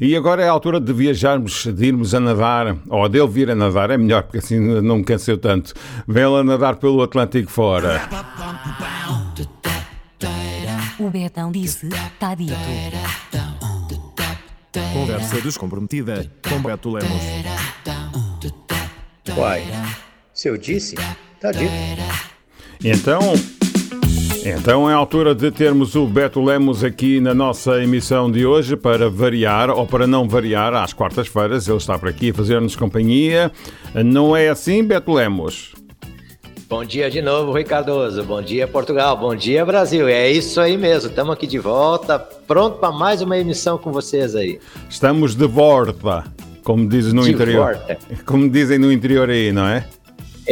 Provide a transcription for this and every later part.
E agora é a altura de viajarmos, de irmos a nadar, ou dele vir a nadar, é melhor, porque assim não me canseu tanto. Vem a nadar pelo Atlântico fora. O Betão disse, está dito. Conversa descomprometida com Beto Lemos. Uai, se eu disse, tá dito. Então, então é a altura de termos o Beto Lemos aqui na nossa emissão de hoje para variar, ou para não variar, às quartas-feiras ele está por aqui a fazer-nos companhia. Não é assim, Beto Lemos? Bom dia de novo, Rui Cardoso. Bom dia, Portugal. Bom dia, Brasil. É isso aí mesmo. Estamos aqui de volta, pronto para mais uma emissão com vocês aí. Estamos de volta, como dizem no De interior. volta. Como dizem no interior aí, não é?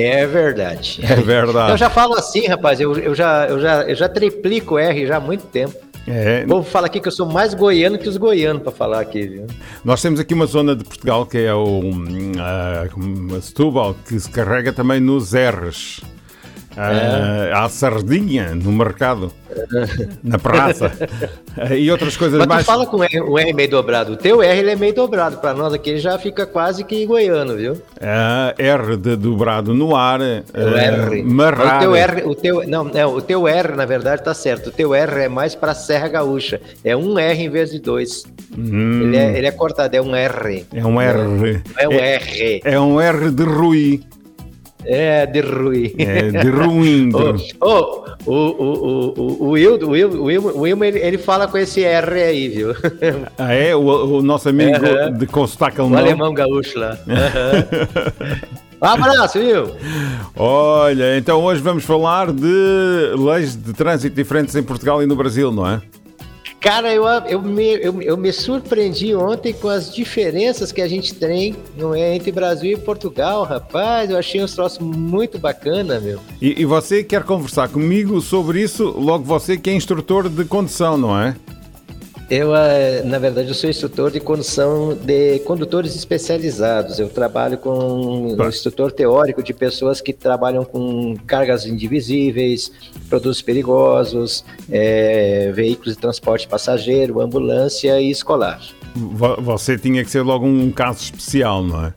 É verdade. É verdade. Eu já falo assim, rapaz. Eu, eu já, eu, já, eu já triplico R já há muito tempo. É, O povo fala aqui que eu sou mais goiano que os goianos para falar aqui, viu? Nós temos aqui uma zona de Portugal que é o como Setúbal, que se carrega também nos R's. Ah, Há sardinha no mercado, na praça e outras coisas Mas mais. tu fala com o R, meio dobrado. O teu R ele é meio dobrado. Para nós aqui ele já fica quase que goiano, viu? Ah, R de dobrado no ar, O ah, R. O teu R, o teu, não, não, o teu R, na verdade, tá certo. O teu R é mais para Serra Gaúcha. É um R em vez de dois. Hum, Ele, é, ele é cortado, é um R. é um R. É um R. É um R de Rui, É de Rui. é de ruindo. Ô, ô, o, o, o, o o o Will, o ele, ele fala com esse R aí, viu? Ah, é? O, o nosso amigo Aham. de com sotaque O alemão. gaúcho lá. Aham. Um abraço, Will. Olha, então hoje vamos falar de leis de trânsito diferentes em Portugal e no Brasil, não é? Cara, eu, eu, me, eu, eu me surpreendi ontem com as diferenças que a gente tem não é, entre Brasil e Portugal, rapaz. Eu achei uns troços muito bacana, meu. E, e você quer conversar comigo sobre isso, logo você que é instrutor de condução, não é? Eu, eh, na verdade, eu sou instrutor de condução de condutores especializados. Eu trabalho com Tá. um instrutor teórico de pessoas que trabalham com cargas indivisíveis, produtos perigosos, eh, veículos de transporte passageiro, ambulância e escolar. Vo- Você tinha que ser logo um caso especial, não é?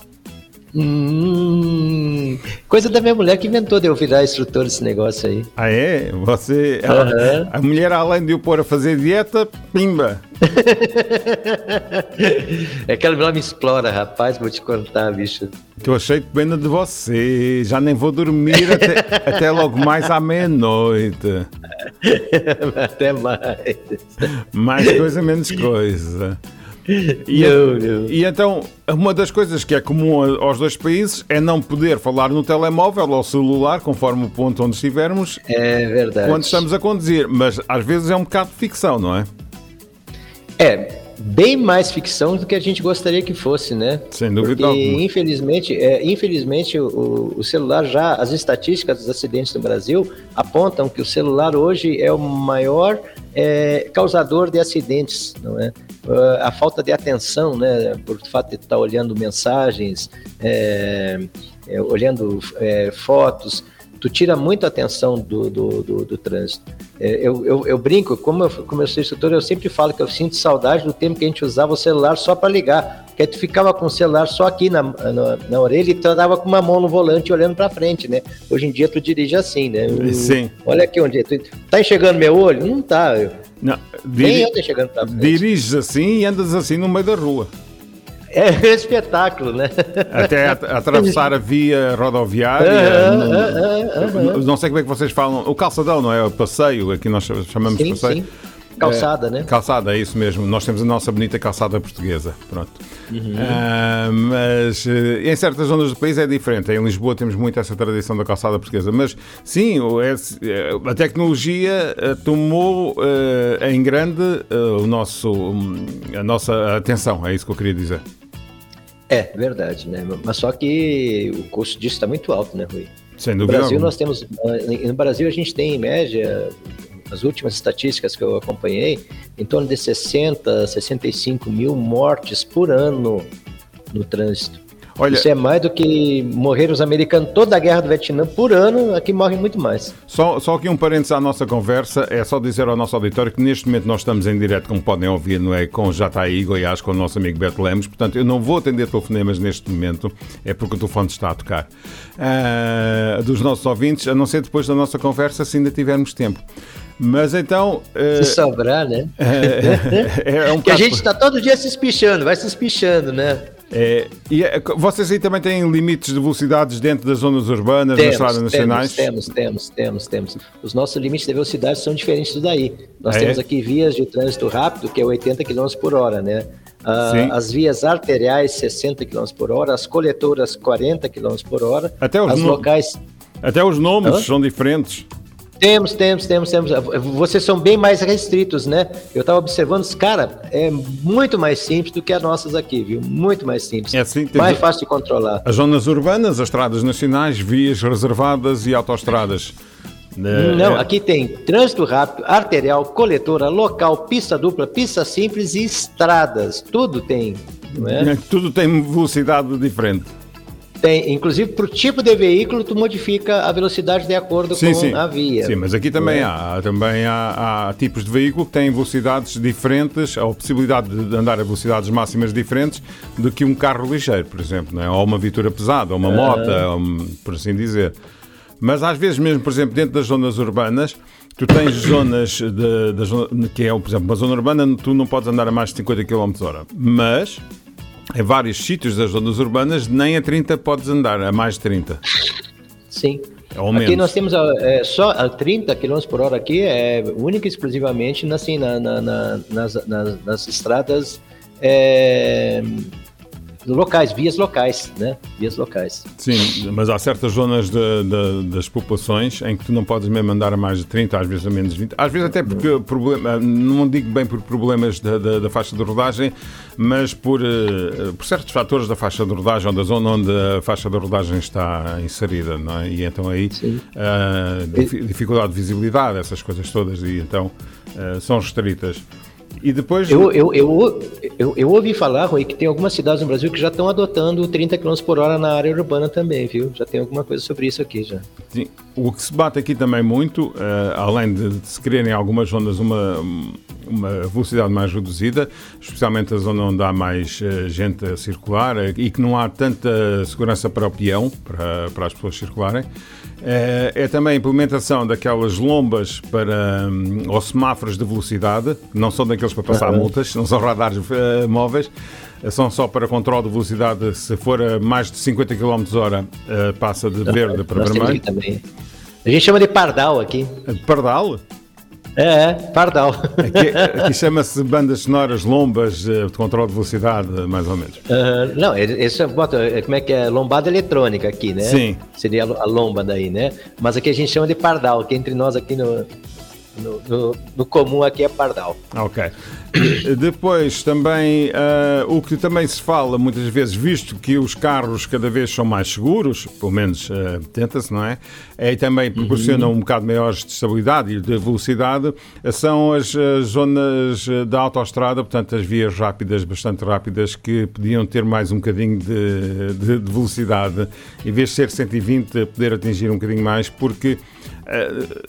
Hum, coisa da minha mulher que inventou de eu virar instrutor desse negócio aí. Ah, é? Você. ela- Aham. A mulher, além de o pôr a fazer dieta, pimba! É que ela me explora, rapaz, vou te contar, bicho. Cheio de pena de você. Já nem vou dormir até, até logo mais à meia-noite. Até mais. Mais coisa, menos coisa. E, Não, não. e então, uma das coisas que é comum aos dois países é não poder falar no telemóvel ou celular, conforme o ponto onde estivermos, É verdade. quando estamos a conduzir. Mas às vezes é um bocado de ficção, não é? É, bem mais ficção do que a gente gostaria que fosse, né? Sem dúvida Porque, alguma. infelizmente, é, infelizmente o, o celular já, as estatísticas dos acidentes no Brasil apontam que o celular hoje é o maior é, causador de acidentes, não é? Ah, A falta de atenção, né? Por fato de estar olhando mensagens, é, é, olhando é, fotos, tu tira muito a atenção do, do, do, do trânsito. É, eu, eu, eu brinco, como eu, como eu sou instrutor, eu sempre falo que eu sinto saudade do tempo que a gente usava o celular só para ligar. Que tu ficava com o celular só aqui na, na, na orelha e tu andava com uma mão no volante olhando para frente, né? Hoje em dia tu dirige assim, né? Sim. Olha aqui onde. Tu, tá enxergando meu olho? Não tá. Eu, Não, nem diri- tô enxergando pra frente. diriges assim e andas assim no meio da rua. É um espetáculo, né? Até at- atravessar a via rodoviária. Não- sei como é que vocês falam. O calçadão, não é? O passeio, aqui nós chamamos de Sim, passeio. sim. Calçada, né? Calçada, é isso mesmo. Nós temos a nossa bonita calçada portuguesa. Pronto. Uhum. Ah, mas eh, em certas zonas do país é diferente. Em Lisboa temos muito essa tradição da calçada portuguesa. Mas sim, é- eh, a tecnologia eh, tomou eh, em grande eh, o nosso, hum, a nossa atenção. É isso que eu queria dizer. É, verdade, né? Mas só que o custo disso está muito alto, né, Rui? Sem No dúvida. Brasil, alguma. nós temos. No Brasil, a gente tem, em média, as últimas estatísticas que eu acompanhei, em torno de 60, 65 mil mortes por ano no trânsito. Olha- Isso é mais do que morreram os americanos toda a guerra do Vietnã por ano, aqui morrem muito mais. Só, só aqui um parênteses à nossa conversa, é só dizer ao nosso auditório que neste momento nós estamos em direto, como podem ouvir, não é? Com Jataí, Goiás, com o nosso amigo Beto Lemos, portanto eu não vou atender telefonemas neste momento, é porque o telefone está a tocar, ah, dos nossos ouvintes, a não ser depois da nossa conversa, se ainda tivermos tempo. Mas então... ah, Se sobrar, né? é, é um Que a gente está todo dia se espichando, vai se espichando, né? é, e é, vocês aí também têm limites de velocidades dentro das zonas urbanas, das estradas nacionais? temos, temos, temos, temos. Os nossos limites de velocidade são diferentes do daí. Nós Ah, é? temos aqui vias de trânsito rápido, que é 80 km por hora, né? Ah, as vias arteriais, 60 km por hora, as coletoras, 40 km por hora. Até os as no- locais. Até os nomes Hã? são diferentes. Temos, temos, temos, temos. Vocês são bem mais restritos, né? Eu estava observando, os cara, é muito mais simples do que as nossas aqui, viu? Muito mais simples. É assim, mais fácil de controlar. As zonas urbanas, as estradas nacionais, vias reservadas e autoestradas. É, Não, é- aqui tem trânsito rápido, arterial, coletora, local, pista dupla, pista simples e estradas. Tudo tem, não é? Tudo tem velocidade diferente. Tem, inclusive, por tipo de veículo, tu modifica a velocidade de acordo Sim, com sim. a via. Sim, mas aqui também É. há. Também há, há tipos de veículo que têm velocidades diferentes, ou possibilidade de andar a velocidades máximas diferentes do que um carro ligeiro, por exemplo, não é? ou uma viatura pesada, ou uma moto, ou um- por assim dizer. Mas às vezes mesmo, por exemplo, dentro das zonas urbanas, tu tens zonas de, da zona- que é, por exemplo, uma zona urbana, tu não podes andar a mais de 50 km hora. Mas em vários sítios das zonas urbanas, nem a 30 podes andar, a mais de 30. Sim. Aqui nós temos a- é, só a 30 km por hora aqui, é única e exclusivamente assim, na- na- na- nas, nas- nas estradas é, locais, vias locais, né? Vias locais. Sim, mas há certas zonas de- de- das populações em que tu não podes mesmo andar a mais de 30, às vezes a menos de 20. Às vezes até porque, problema, não digo bem por problemas da, da- da faixa de rodagem, mas por, eh, por certos fatores da faixa de rodagem ou da zona onde a faixa de rodagem está inserida, não é? E então aí, difi- dificuldade de visibilidade, essas coisas todas, e então ah, são restritas. E depois... Eu, eu, eu, eu, eu ouvi falar, Rui, que tem algumas cidades no Brasil que já estão adotando 30 km por hora na área urbana também, viu? Já tem alguma coisa sobre isso aqui já. Sim. O que se bate aqui também muito, eh, além de, de se querer em algumas zonas uma, uma velocidade mais reduzida, especialmente a zona onde há mais eh, gente a circular eh, e que não há tanta segurança para o peão, para, para as pessoas circularem, eh, é também a implementação daquelas lombas para, hum, ou semáforos de velocidade, que não são daqueles para passar multas, não são radares eh, móveis, são só para controle de velocidade. Se for a mais de 50 km hora, eh, passa de verde para vermelho. A gente chama de pardal aqui. Pardal? É, é, pardal. Aqui, aqui chama-se bandas sonoras lombas eh, de controle de velocidade, mais ou menos. Aham, não, esse bota, é, como é que é? Lombada eletrônica aqui, né? Sim. Seria a lomba daí, né? Mas aqui a gente chama de pardal, que entre nós aqui no, no, no- no comum aqui é pardal. Ok. E Depois também ah, o que também se fala muitas vezes, visto que os carros cada vez são mais seguros, pelo menos ah, tenta-se, não é? E também proporcionam um bocado maiores de estabilidade e de velocidade, são as, as zonas da autoestrada, portanto as vias rápidas, bastante rápidas, que podiam ter mais um bocadinho de, de- de velocidade, em vez de ser 120, poder atingir um bocadinho mais, porque eh,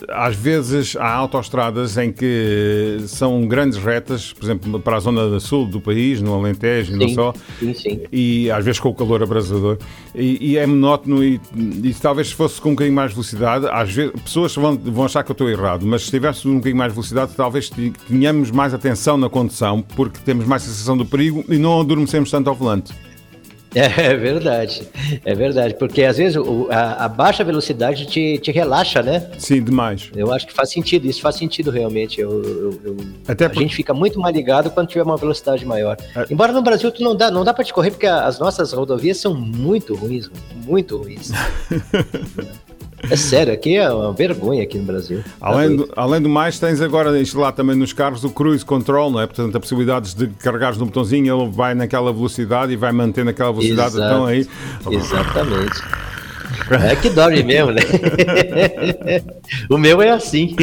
às vezes há autoestradas em que são grandes retas, por exemplo, para a zona sul do país, no Alentejo e não Sim, só, sim, sim. e às vezes com o calor abrasador, e, e é monótono e, e talvez se fosse com um bocadinho mais de velocidade, às vezes pessoas vão, vão achar que eu estou errado, mas se tivesse um bocadinho mais de velocidade, talvez tenhamos mais atenção na condução, porque temos mais sensação do perigo e não adormecemos tanto ao volante. É verdade, é verdade, porque às vezes o- a, a baixa velocidade te, te relaxa, né? Sim, demais. Eu acho que faz sentido, isso faz sentido realmente. Eu, eu- eu- Até a por- gente fica muito mais ligado quando tiver uma velocidade maior. É. Embora no Brasil tu não dá, não dá para te correr porque as nossas rodovias são muito ruins, muito ruins. é sério, aqui é uma vergonha aqui no Brasil. Tá Além doido. do, além do mais, tens agora instalado também nos carros o cruise control, não é? Portanto, a possibilidade de carregares no botãozinho, ele vai naquela velocidade e vai mantendo aquela velocidade. Exato. Então aí. Exatamente. É que dorme mesmo, né? o meu é assim.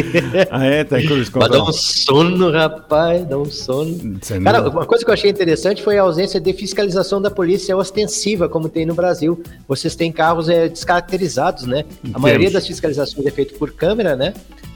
Ah, é? Tem coisas Mas dá um sono, rapaz, dá um sono. Sem Cara, uma coisa que eu achei interessante foi a ausência de fiscalização da polícia ostensiva, como tem no Brasil. Vocês têm carros é, descaracterizados, né? A maioria das fiscalizações é feita por câmera, né?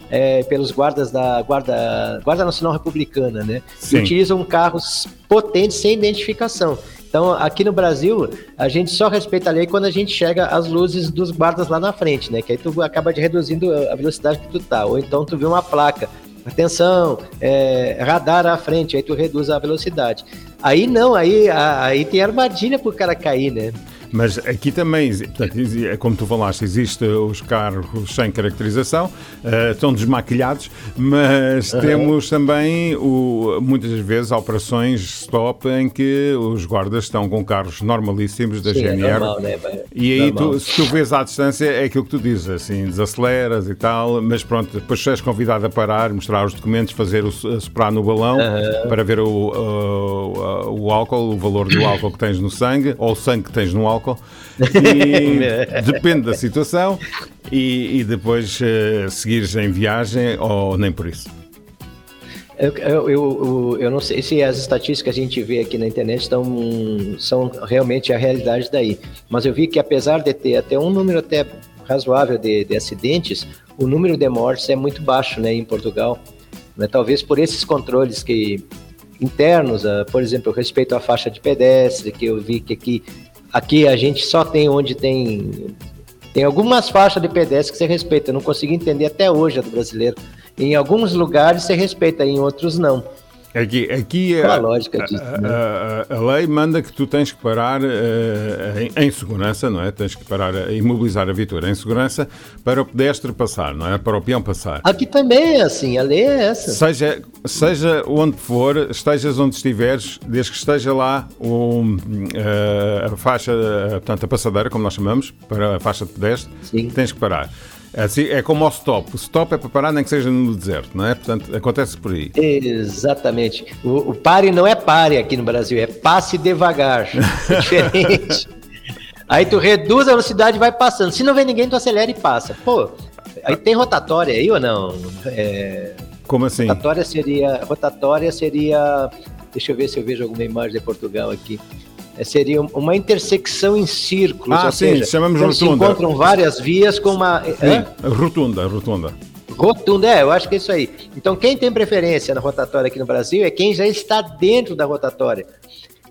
É, pelos guardas da Guarda, Guarda Nacional Republicana, né? Sim. E utilizam carros potentes sem identificação. Então, aqui no Brasil, a gente só respeita a lei quando a gente chega às luzes dos guardas lá na frente, né? Que aí tu acaba de reduzindo a velocidade que tu tá. Ou então tu vê uma placa, atenção, é, radar à frente, aí tu reduz a velocidade. Aí não, aí, aí tem armadilha pro cara cair, né? Mas aqui também, portanto, é como tu falaste, existe os carros sem caracterização, eh, estão desmaquilhados, mas temos também o- muitas vezes operações stop em que os guardas estão com carros normalíssimos da Sim, é GNR. normal, né? E aí, tu, se tu vês à distância, é aquilo que tu dizes, assim, desaceleras e tal, mas pronto, depois tu és convidado a parar, mostrar os documentos, fazer o soprar no balão para ver o, o, o álcool, o valor do álcool que tens no sangue, ou o sangue que tens no álcool. E depende da situação, e, e depois eh, seguires em viagem ou nem por isso. Eu, eu, eu, eu não sei se as estatísticas que a gente vê aqui na internet estão, são realmente a realidade daí. Mas eu vi que apesar de ter até um número até razoável de, de acidentes, o número de mortes é muito baixo né, em Portugal. Né? Talvez por esses controles que internos, ah, por exemplo, respeito à faixa de pedestre, que eu vi que aqui, aqui a gente só tem onde tem tem algumas faixas de pedestre que você respeita. Eu não consigo entender até hoje a do brasileiro. Em alguns lugares você respeita, em outros não. Aqui, aqui Qual a lógica disso, a- né? a- a lei manda que tu tens que parar eh, em, em segurança, não é? Tens que parar, a imobilizar a viatura em segurança para o pedestre passar, não é? Para o peão passar. Aqui também é assim, a lei é essa. Seja, seja onde for, estejas onde estiveres, desde que esteja lá o, eh, a faixa, eh, portanto, a passadeira, como nós chamamos, para a faixa de pedestre, Sim. tens que parar. Assim, é como o stop. O stop é para parar, nem que seja no deserto, não é? Portanto, acontece por aí. Exatamente. O, o pare não é pare aqui no Brasil, é passe devagar. É diferente. Aí tu reduz a velocidade e vai passando. Se não vem ninguém, tu acelera e passa. Pô, aí tem rotatória aí ou não? É, Como assim? rotatória seria. Rotatória seria. Deixa eu ver se eu vejo alguma imagem de Portugal aqui. É, seria uma intersecção em círculos. Ah, ou sim, seja, chamamos se rotunda. encontram várias vias com uma. Hã? Sim, rotunda, rotunda. Rotunda, é, eu acho que é isso aí. Então, quem tem preferência na rotatória aqui no Brasil é quem já está dentro da rotatória.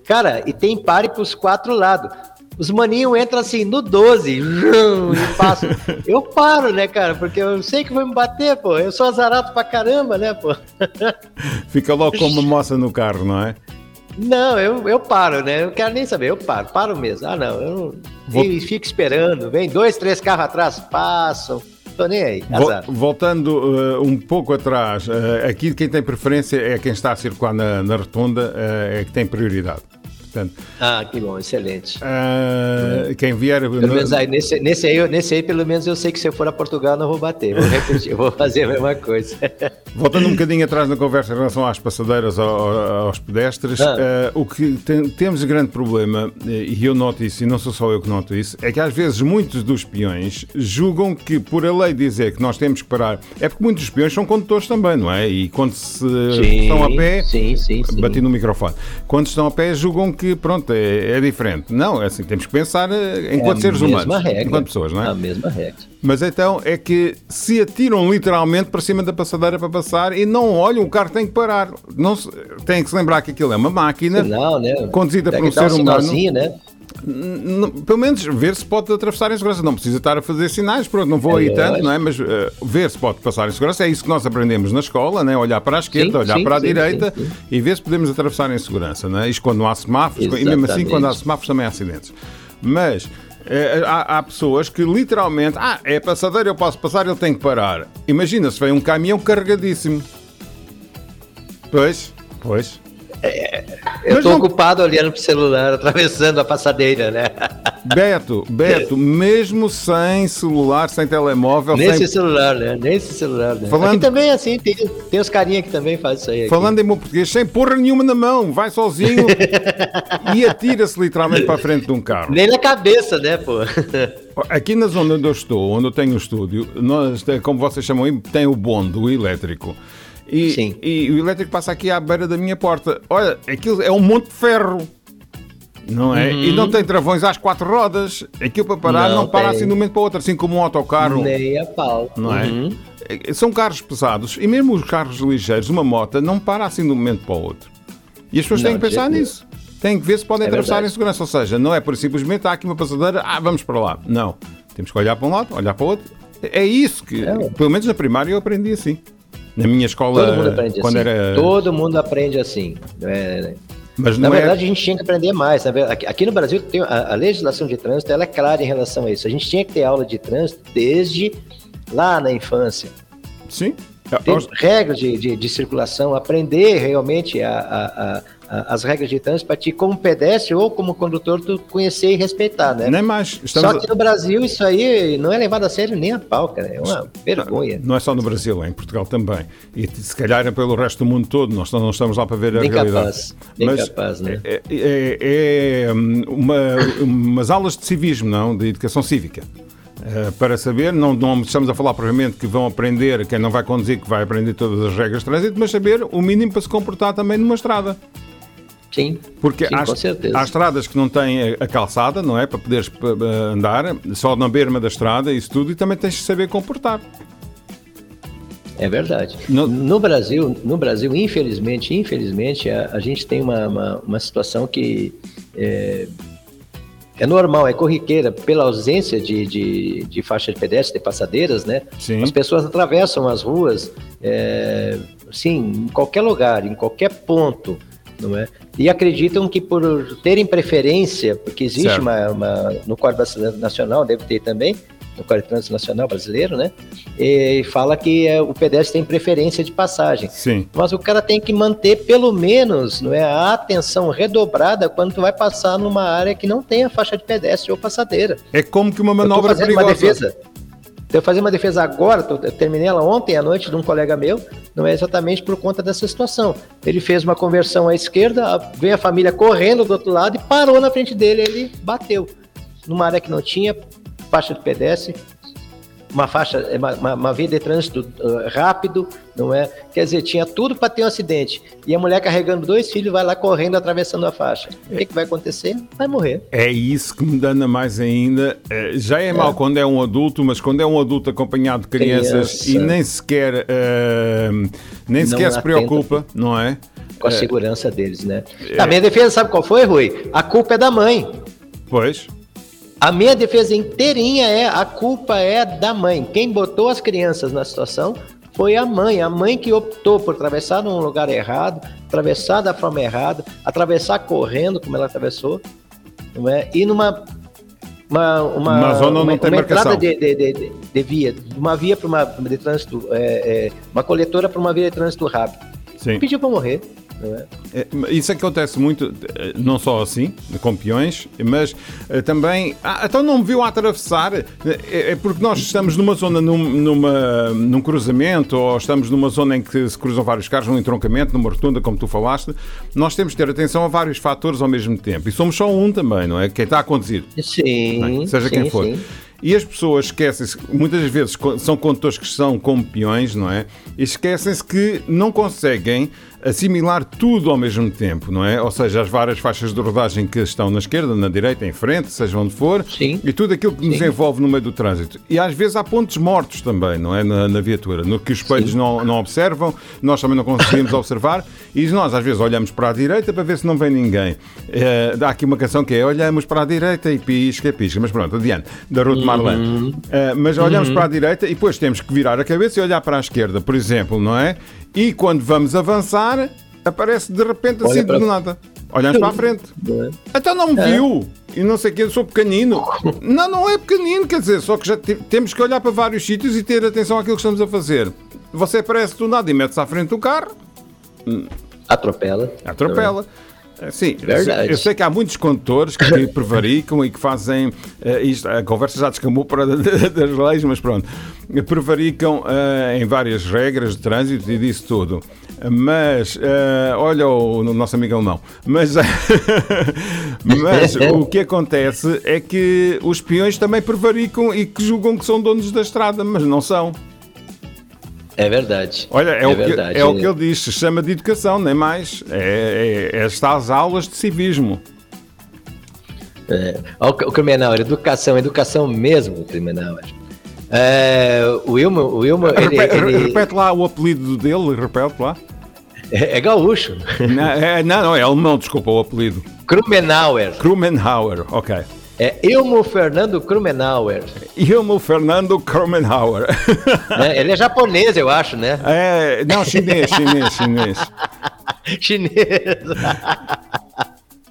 Cara, e tem pare para os quatro lados. Os maninhos entram assim no 12 vrum, e passam. Eu paro, né, cara? Porque eu sei que vai me bater, pô. Eu sou azarado pra caramba, né, pô? Fica logo com uma moça no carro, não é? Não, eu, eu paro, né? Eu não quero nem saber, eu paro, paro mesmo. Ah, não, eu não. Vou- E fico esperando. Vem dois, três carros atrás, passam. Tô nem aí, azar. Voltando eh, um pouco atrás, eh, aqui quem tem preferência é quem está a circular na, na rotunda, eh, é que tem prioridade. Portanto, Ah, que bom, excelente. eh, quem vier. Pelo menos aí, nesse, nesse, aí, nesse aí, pelo menos eu sei que se eu for a Portugal, não vou bater. Vou repetir, vou fazer a mesma coisa. Voltando um bocadinho atrás na conversa em relação às passadeiras, ao- ao- aos pedestres, Ah. eh, o que tem- temos de grande problema, eh, e eu noto isso, e não sou só eu que noto isso, é que às vezes muitos dos peões julgam que, por a lei dizer que nós temos que parar, é porque muitos dos peões são condutores também, não é? E quando se estão a pé, Sim, sim, sim. Bati no microfone. Quando estão a pé, julgam que, pronto, é, é diferente. Não, é assim, temos que pensar eh, enquanto É seres humanos, regra. enquanto pessoas, não é? A mesma regra. Mas então é que se atiram literalmente para cima da passadeira para passar e não olham, o carro tem que parar. Não se, tem que se lembrar que aquilo é uma máquina, Não, né? conduzida por Tem um que dar ser humano. né? Pelo menos ver se pode atravessar em segurança. Não precisa estar a fazer sinais, pronto, não vou É aí tanto, lógico. não é? Mas eh, ver se pode passar em segurança é isso que nós aprendemos na escola, né? olhar para a esquerda, Sim, olhar sim, para a sim, direita e ver se podemos atravessar em segurança. Não é? Isto quando não há semáforos, e mesmo assim, Exatamente. quando há semáforos também há acidentes. Mas eh, há, há pessoas que literalmente, ah, é passadeira, eu posso passar, ele tem que parar. Imagina se vem um caminhão carregadíssimo. Pois, pois. Eu tô não- ocupado olhando pro celular, atravessando a passadeira, né? Beto, Beto, mesmo sem celular, sem telemóvel, Nesse sem... celular, né? Nesse celular, né? Falando- Aqui também é assim, tem, tem os carinha que também fazem isso aí. aqui. Falando em bom português, sem porra nenhuma na mão, vai sozinho e atira-se literalmente para a frente de um carro. Nem na cabeça, né, pô? Aqui na zona onde eu estou, onde eu tenho o estúdio, nós, como vocês chamam tem o bonde, o elétrico. E, Sim. e o elétrico passa aqui à beira da minha porta. Olha, aquilo é um monte de ferro. Não é? E não tem travões às quatro rodas. Aquilo para parar não, Não para assim de um momento para o outro, assim como um autocarro. Nem a pau. Não é? Uhum. É, São carros pesados e mesmo os carros ligeiros, uma moto, não para assim de um momento para o outro. E as pessoas Não, têm que pensar nisso. Têm que ver se podem É atravessar verdade. em segurança. Ou seja, não é por simplesmente há aqui uma passadeira, ah, vamos para lá. Não. Temos que olhar para um lado, olhar para o outro. É isso que, É. pelo menos na primária, eu aprendi assim. Na minha escola, Todo mundo aprende quando assim. era. Todo mundo aprende assim. É, Mas Na não verdade, é. a gente tinha que aprender mais. Aqui, no Brasil, tem a, a legislação de trânsito ela é clara em relação a isso. A gente tinha que ter aula de trânsito desde lá na infância. Sim. Ter regras de, de, de circulação, aprender realmente a- a- a- as regras de trânsito para ti, como pedestre ou como condutor, tu conhecer e respeitar, né? Nem mais. Estamos Só que no Brasil isso aí não é levado a sério nem a pau, cara. É uma vergonha. Não é só no Brasil, é em Portugal também. E se calhar é pelo resto do mundo todo, nós não estamos lá para ver a Nem realidade. capaz, nem capaz, né? É, é- é, hum, uma, umas aulas de civismo, não? De educação cívica. Eh, para saber, não, não estamos a falar provavelmente que vão aprender, quem não vai conduzir, que vai aprender todas as regras de trânsito, mas saber o mínimo para se comportar também numa estrada. Sim, Porque sim, há, com certeza. há estradas que não têm a, a calçada, não é? Para poderes p- andar, só na berma da estrada, isso tudo, e também tens de saber comportar. É verdade. No- No, Brasil, no Brasil, infelizmente, infelizmente, a, a gente tem uma, uma, uma situação que é, é normal, é corriqueira, pela ausência de, de, de faixa de pedestre, de passadeiras, né? Sim. As pessoas atravessam as ruas, é, sim, em qualquer lugar, em qualquer ponto, não é? E acreditam que por terem preferência, porque existe uma, uma- no Código Nacional, deve ter também, no Código de Trânsito Nacional brasileiro, né? E fala que é, o pedestre tem preferência de passagem. Sim. Mas o cara tem que manter pelo menos não é, a atenção redobrada quando tu vai passar numa área que não tem a faixa de pedestre ou passadeira. É como que uma Eu tô manobra fazendo perigosa. uma defesa. Eu fazer uma defesa agora, eu terminei ela ontem à noite de um colega meu, não é exatamente por conta dessa situação. Ele fez uma conversão à esquerda, veio a família correndo do outro lado e parou na frente dele, ele bateu. Numa área que não tinha faixa de pedestre, uma faixa, uma, uma, uma via de trânsito uh, rápido, não é? Quer dizer, tinha tudo para ter um acidente. E a mulher carregando dois filhos vai lá correndo, atravessando a faixa. O que, que vai acontecer? Vai morrer. É isso que me dana mais ainda. Eh, Já é, mau quando é um adulto, mas quando é um adulto acompanhado de crianças Criança. e nem sequer, eh, nem Não sequer se atenta. preocupa, não é? com a segurança deles, né? A minha defesa, sabe qual foi, Rui? A culpa é da mãe. Pois, A minha defesa inteirinha é a culpa é da mãe. Quem botou as crianças na situação foi a mãe. A mãe que optou por atravessar num lugar errado, atravessar da forma errada, atravessar correndo, como ela atravessou, não é? E numa uma, uma, Uma zona onde não tem uma entrada de, de, de, de- de via, uma via para uma de trânsito, é, é, uma coletora para uma via de trânsito rápido. sim. Pediu para morrer. É? É, Isso acontece muito, eh, não só assim, com peões, mas eh, também. Ah, então não me viu a atravessar? É, é porque nós estamos numa zona, num, numa, num cruzamento, ou estamos numa zona em que se cruzam vários carros, num entroncamento, numa rotunda, como tu falaste. Nós temos que ter atenção a vários fatores ao mesmo tempo. E somos só um também, não é? Quem está a conduzir. Sim, seja sim, quem for. sim. E as pessoas esquecem-se, muitas vezes são condutores que são como peões, não é? E esquecem-se que não conseguem assimilar tudo ao mesmo tempo, não é? Ou seja, as várias faixas de rodagem que estão na esquerda, na direita, em frente, seja onde for, Sim. e tudo aquilo que nos Sim. envolve no meio do trânsito. E às vezes há pontos mortos também, não é? Na, na viatura, no que os espelhos não, não observam, nós também não conseguimos observar, e nós às vezes olhamos para a direita para ver se não vem ninguém. Eh, dá aqui uma canção que é olhamos para a direita e pisca, pisca, mas pronto, adiante, da Ruth Marlene. Eh, mas olhamos para a direita e depois temos que virar a cabeça e olhar para a esquerda, por exemplo, não é? E quando vamos avançar, aparece de repente assim para- do nada. Olhamos para a frente. É? Então não me viu. E não sei o que, eu sou pequenino. Não, não é pequenino, quer dizer, só que já te- temos que olhar para vários sítios e ter atenção àquilo que estamos a fazer. Você aparece do nada e mete-se à frente do carro, Atropela. atropela. Sim, Verdade. eu sei que há muitos condutores que prevaricam e que fazem eh, isto, a conversa já descamou para das leis, mas pronto, prevaricam eh, em várias regras de trânsito e disso tudo. Mas, eh, olha o, o nosso amigo alemão, mas, mas o que acontece é que os peões também prevaricam e que julgam que são donos da estrada, mas não são. É verdade. Olha, é, É o, que, verdade, é o que ele diz, se chama de educação, nem mais. É, é, é estas aulas de civismo. É. O Criminal, educação, educação mesmo, Criminal. É, o Wilmo, o Wilmo ele, repete, ele- repete lá o apelido dele, repete lá. é, é gaúcho. não, é, não, não, é alemão, desculpa o apelido. Krumenauer. Krumenhauer, ok. É Ilmo Fernando Krumenauer. Ilmo Fernando Krumenhauer. né? Ele é japonês, eu acho, né? é, não, chinês, chinês, chinês. Chinês.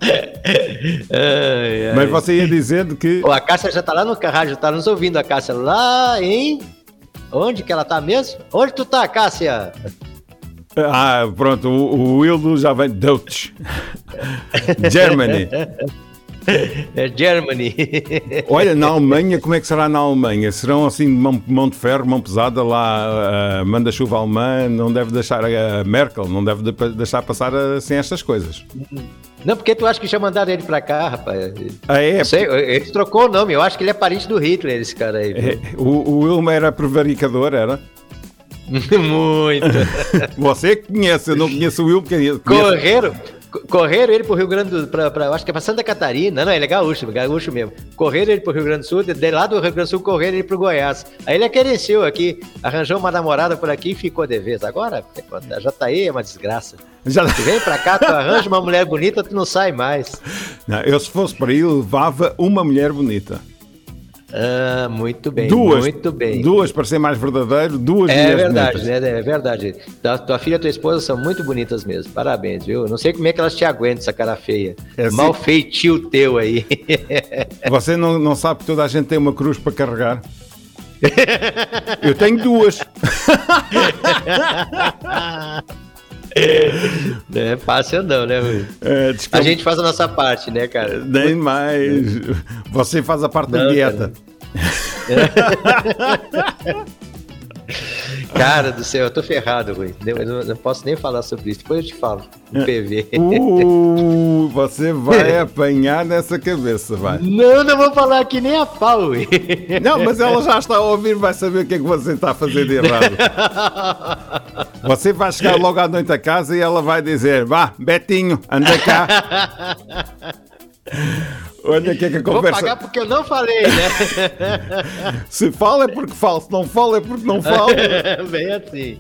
Ai, ai. Mas você ia dizendo que. Ô, a Cássia já tá lá no rádio, tá nos ouvindo a Cássia lá em. Onde que ela tá mesmo? Onde tu tá, Cássia? Ah, pronto, o, o Wildo já vem. Deutsch. Germany. É Germany. Olha, na Alemanha, como é que será na Alemanha? Serão assim mão, mão de ferro, mão pesada lá, ah, manda-chuva alemã, não deve deixar a Merkel, não deve de- deixar passar assim estas coisas. Não, porque tu acha que já mandaram ele pra cá, rapaz? Ah, é? Não sei, ele trocou o nome, eu acho que ele é parente do Hitler, esse cara aí. É, O, o Wilma era prevaricador, era? Muito. Você que conhece, eu não conheço o Wilma, conheço. Correram, co- correram ele pro Rio Grande do pra, pra, acho que é pra Santa Catarina, não, ele é gaúcho, gaúcho mesmo. Correram ele pro Rio Grande do Sul, de, de lá do Rio Grande do Sul correram ele pro Goiás. Aí ele aqueceu aqui, arranjou uma namorada por aqui e ficou de vez. Agora, já tá aí, é uma desgraça. Já... Tu vem pra cá, tu arranja uma mulher bonita, tu não sai mais. Não, eu se fosse para aí, levava uma mulher bonita. Ah, muito bem, Duas. muito bem. Duas, para ser mais verdadeiro, duas É verdade, bonitas. né? É verdade. Tua, tua filha e tua esposa são muito bonitas mesmo. Parabéns, viu? Não sei como é que elas te aguentam, essa cara feia. É assim- Mal feitio teu aí. Você não, não sabe que toda a gente tem uma cruz para carregar? Eu tenho duas. Não é fácil não, né, Rui? É, A eu- gente faz a nossa parte, né, cara? Nem mais. Você faz a parte da Não, dieta. Cara do céu, eu tô ferrado, Rui. Eu não, não posso nem falar sobre isso. Depois eu te falo. No PV. Uh, você vai apanhar nessa cabeça, vai. Não, não vou falar aqui nem a pau, Rui. Não, mas ela já está a ouvir, vai saber o que é que você está a fazer de errado. Você vai chegar logo à noite a casa e ela vai dizer: Vá, Betinho, anda cá. Olha o que é que a Vou conversa. pagar porque eu não falei, né? Se fala é porque fala, se não fala é porque não fala. bem assim.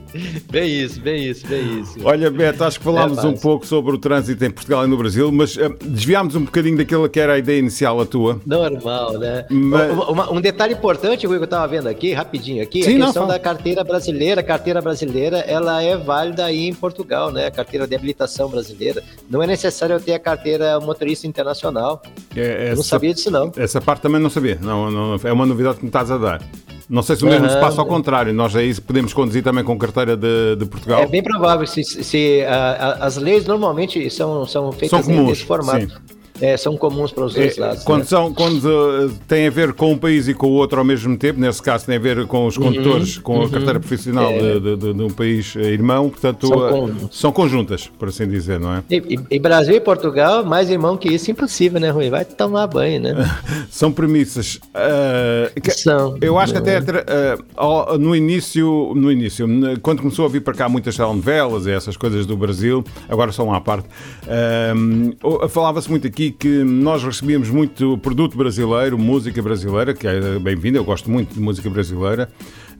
Bem isso, bem isso, bem isso. Olha, Beto, acho que falámos É um pouco sobre o trânsito em Portugal e no Brasil, mas eh, desviámos um bocadinho daquilo que era a ideia inicial a tua. Normal, né? Mas- uma- um detalhe importante, que eu estava vendo aqui, rapidinho aqui, Sim, a não, questão fala. da carteira brasileira. A carteira brasileira, ela é válida aí em Portugal, né? A carteira de habilitação brasileira. Não é necessário eu ter a carteira motorista internacional. É, Não essa, sabia disso, não. essa parte também não sabia. Não, não, é uma novidade que me estás a dar. Não sei se o mesmo se Aham. passa ao contrário. Nós aí podemos conduzir também com carteira de, de Portugal. É bem provável. Se, se, ah, ah, as leis normalmente são, são feitas São comuns, nesse formato. É, são comuns para os dois É, lados. quando né? são, quando uh, tem a ver com um país e com o outro ao mesmo tempo, nesse caso tem a ver com Uhum, os condutores, com a carteira profissional de, de- de- de um país eh, irmão, portanto São uh, con- são conjuntas, por assim dizer, não é? E, e- Brasil e Portugal, mais irmão que isso, impossível, né, Rui? Vai tomar banho, né? São premissas. uh, que- São. Eu acho que até uh, no início, no início, quando começou a vir para cá muitas telenovelas e essas coisas do Brasil, agora só uma à parte, falava-se muito aqui que nós recebíamos muito produto brasileiro, música brasileira, que é bem-vinda, eu gosto muito de música brasileira.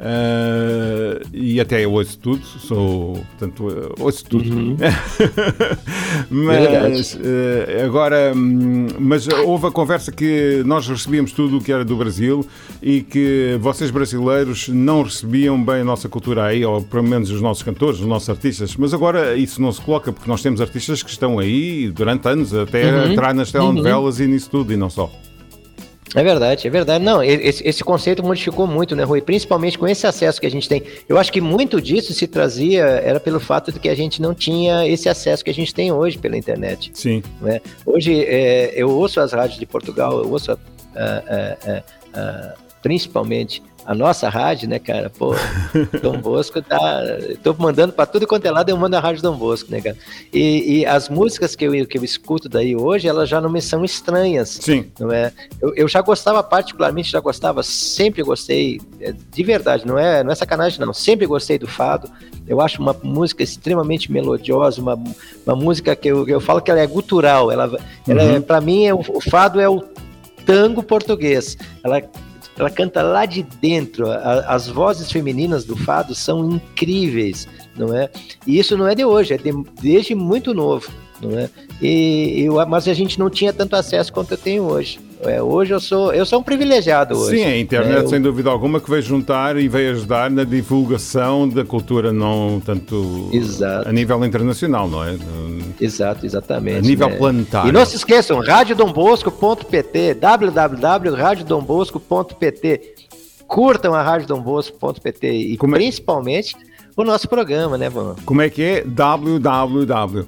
Uh, e até eu ouço tudo, sou, portanto, ouço tudo. mas uh, agora, hum, mas houve a conversa que nós recebíamos tudo o que era do Brasil e que vocês brasileiros não recebiam bem a nossa cultura aí, ou pelo menos os nossos cantores, os nossos artistas. Mas agora isso não se coloca, porque nós temos artistas que estão aí durante anos, até Uhum. entrar nas telenovelas e nisso tudo, e não só. É verdade, é verdade. Não, esse, esse, conceito modificou muito, né, Rui? Principalmente com esse acesso que a gente tem. Eu acho que muito disso se trazia era pelo fato de que a gente não tinha esse acesso que a gente tem hoje pela internet. Sim. Né? Hoje é, eu ouço as rádios de Portugal, eu ouço uh, uh, uh, principalmente a nossa rádio, né, cara? Pô, Dom Bosco tá. Tô mandando para tudo quanto é lado, eu mando a rádio Dom Bosco, né, cara? E, e, as músicas que eu, que eu escuto daí hoje, elas já não me são estranhas. Sim. Não é? Eu, eu já gostava, particularmente, já gostava, sempre gostei, é, de verdade, não é, não é sacanagem, não. Sempre gostei do fado. Eu acho uma música extremamente melodiosa, uma, uma música que eu, eu falo que ela é gutural. Ela, ela é, uhum. para mim, é, o, o fado é o tango português. Ela ela canta lá de dentro. A, as vozes femininas do fado são incríveis, não é? E isso não é de hoje, é de, desde muito novo, não é? E, e, mas a gente não tinha tanto acesso quanto eu tenho hoje. É, hoje eu sou, eu sou um privilegiado hoje. Sim, a internet, é, eu... sem dúvida alguma, que veio juntar e veio ajudar na divulgação da cultura, não tanto Exato. a nível internacional, não é? Exato, exatamente. A nível né? planetário. E não se esqueçam, radiodombosco.pt, www.radiodombosco.pt. Curtam a radiodombosco.pt e Como é? principalmente o nosso programa, né, Bruno? Como é que é? www.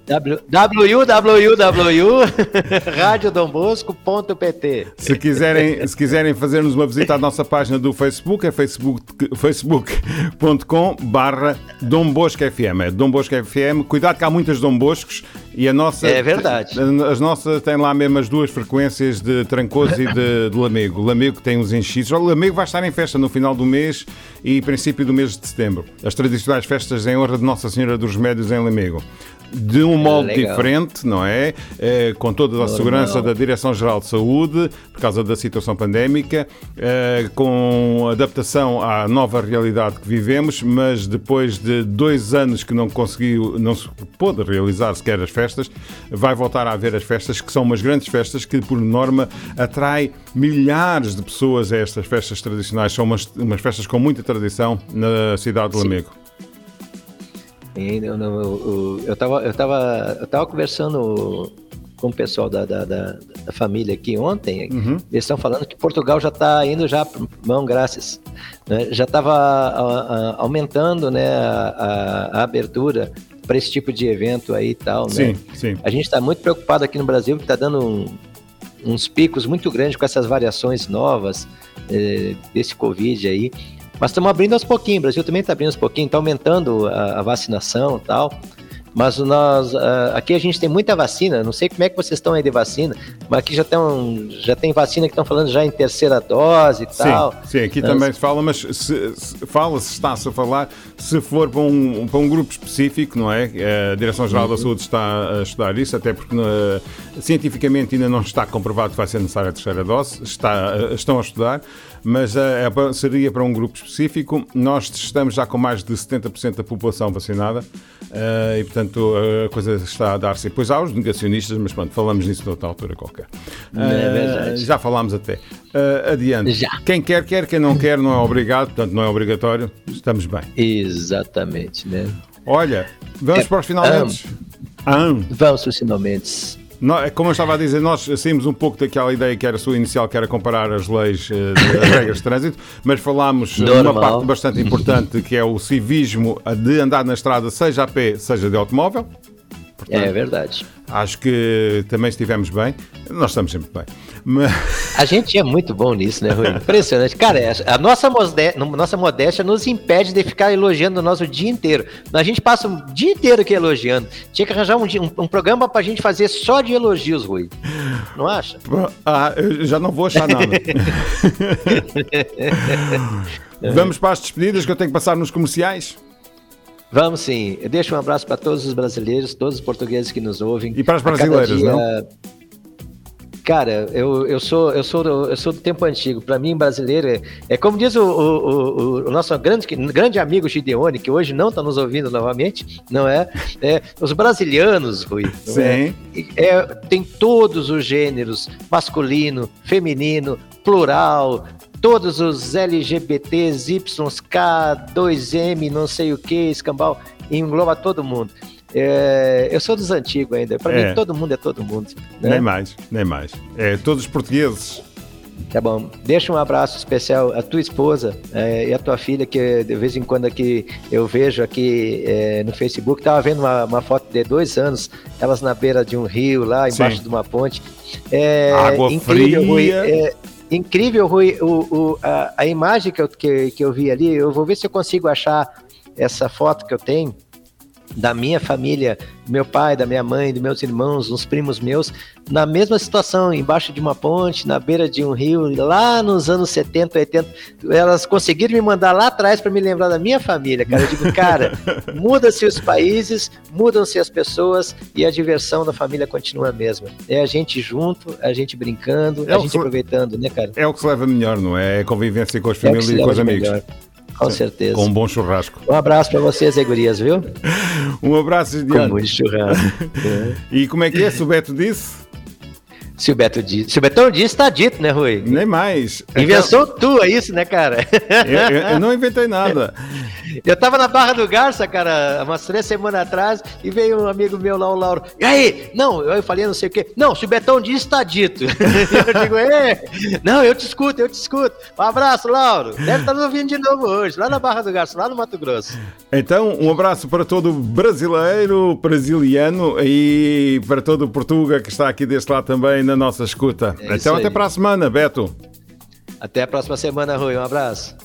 www.radiodombosco.pt Se quiserem, se quiserem fazer-nos uma visita à nossa página do Facebook, é facebook.com facebook barra Dom Bosco FM. É Dom Bosco FM. Cuidado que há muitas Dom Boscos e a nossa... É verdade. As nossas têm lá mesmo as duas frequências de Trancoso e de, de Lamego. Lamego tem uns enchidos. O Lamego vai estar em festa no final do mês e princípio do mês de setembro. As tradicionais festas em honra de Nossa Senhora dos Remédios em Lamego de um modo Legal. diferente, não é? é? Com toda a Normal. segurança da Direção-Geral de Saúde, por causa da situação pandémica, é, com adaptação à nova realidade que vivemos, mas depois de dois anos que não conseguiu, não se pôde realizar sequer as festas, vai voltar a haver as festas, que são umas grandes festas que, por norma, atrai milhares de pessoas a estas festas tradicionais. São umas, umas festas com muita tradição na cidade de Lamego. Eu, eu, eu, tava, eu, tava, eu tava conversando com o pessoal da, da, da, da família aqui ontem. Uhum. Eles estão falando que Portugal já está indo já mão graças. Né? Já estava aumentando né, a, a, a abertura para esse tipo de evento aí e tal. Sim, né? sim. A gente está muito preocupado aqui no Brasil, que está dando um, uns picos muito grandes com essas variações novas eh, desse Covid aí. Mas estamos abrindo aos pouquinhos, o Brasil também está abrindo aos pouquinhos, está aumentando a, a vacinação e tal. Mas nós, uh, aqui a gente tem muita vacina, não sei como é que vocês estão aí de vacina, mas aqui já tem, já tem vacina que estão falando já em terceira dose e sim, tal. Sim, aqui também se fala, mas se, se fala-se, está-se a falar, se for para um, para um grupo específico, não é? A Direção-Geral uhum. da Saúde está a estudar isso, até porque uh, cientificamente ainda não está comprovado que vai ser necessária a terceira dose, está, uh, estão a estudar, mas uh, seria para um grupo específico. Nós estamos já com mais de 70% da população vacinada e, portanto, a coisa está a dar-se. Depois há os negacionistas, mas pronto, falamos nisso noutra altura qualquer. É já falámos até. Uh, adiante. Já. Quem quer, quer, quem não quer, não é obrigado, portanto não é obrigatório, estamos bem. Exatamente, né? Olha, vamos é, para os finalmente. Um, vamos para os finalmente. É como eu estava a dizer, nós saímos um pouco daquela ideia que era a sua inicial, que era comparar as leis, eh, as regras de trânsito, mas falámos de uma parte bastante importante que é o civismo de andar na estrada, seja a pé, seja de automóvel. Portanto, é verdade. Acho que também estivemos bem. Nós estamos sempre bem. Mas... A gente é muito bom nisso, né, Rui? Impressionante. Cara, é, a nossa, modéstia, nossa modéstia nos impede de ficar elogiando o nosso dia inteiro. A gente passa o dia inteiro aqui elogiando. Tinha que arranjar um, um, um programa pra gente fazer só de elogios, Rui. Não acha? Ah, eu já não vou achar nada. Vamos para as despedidas que eu tenho que passar nos comerciais? Vamos sim. Eu deixo um abraço para todos os brasileiros, todos os portugueses que nos ouvem. E para as brasileiras, dia... não? Cara, eu, eu, sou, eu, sou, do, eu sou do tempo antigo. Para mim, brasileiro é, é como diz o, o, o, o, nosso grande, grande amigo Gideone, que hoje não está nos ouvindo novamente, não é? é os brasilianos, Rui. É? Sim. É? É, tem todos os gêneros: masculino, feminino, plural, todos os LGBTs, YK, 2M, não sei o que, escambau, engloba todo mundo. É, eu sou dos antigos ainda. Para é. mim, todo mundo é todo mundo. Né? Nem mais, nem mais. É, todos os portugueses Tá bom. Deixa um abraço especial à tua esposa é, e à tua filha, que de vez em quando aqui eu vejo aqui é, no Facebook. Tava vendo uma, uma, foto de dois anos, elas na beira de um rio, lá embaixo Sim. de uma ponte. É, Água incrível, fria. É, incrível, Rui, o, o, a, a, imagem que eu, que, que eu vi ali. Eu vou ver se eu consigo achar essa foto que eu tenho da minha família, do meu pai, da minha mãe, dos meus irmãos, uns primos meus, na mesma situação, embaixo de uma ponte, na beira de um rio, lá nos anos 70, 80. Elas conseguiram me mandar lá atrás para me lembrar da minha família, cara. Eu digo, cara, muda-se os países, mudam-se as pessoas e a diversão da família continua a mesma. É a gente junto, a gente brincando, é a gente aproveitando, né, cara? É o que se leva melhor, não é? É a convivência com as famílias é e com os amigos. Melhor. Com certeza. Com um bom churrasco. Um abraço para vocês, Egurias, viu? um abraço, Diana. Com muito churrasco. e como é que é, se o Beto disse? Se o Beto disse. Se o Betão disse, está dito, né, Rui? Nem mais. Invenção então... tua, isso, né, cara? Eu, eu, eu, não inventei nada. Eu tava na Barra do Garça, cara, umas três semanas atrás, e veio um amigo meu lá, o Lauro. E aí? Não, eu falei não sei o quê. Não, se o Betão disse, está dito. eu digo, é. Não, eu te escuto, eu te escuto. Um abraço, Lauro. Deve estar nos ouvindo de novo hoje, lá na Barra do Garça, lá no Mato Grosso. Então, um abraço para todo brasileiro, brasiliano e para todo Portuga que está aqui deste lado também na nossa escuta. É então, até para a semana, Beto. Até a próxima semana, Rui. Um abraço.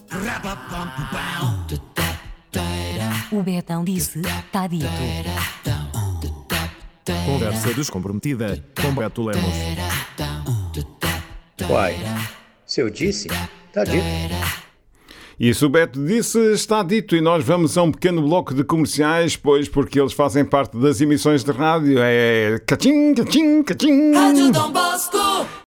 O Betão disse: tá dito. Conversa descomprometida com Beto Lemos. Uai, se eu disse, tá dito. E se o Beto disse, está dito. E nós vamos a um pequeno bloco de comerciais, pois porque eles fazem parte das emissões de rádio. É cachim, cachim, cachim. Rádio Dom Bosco.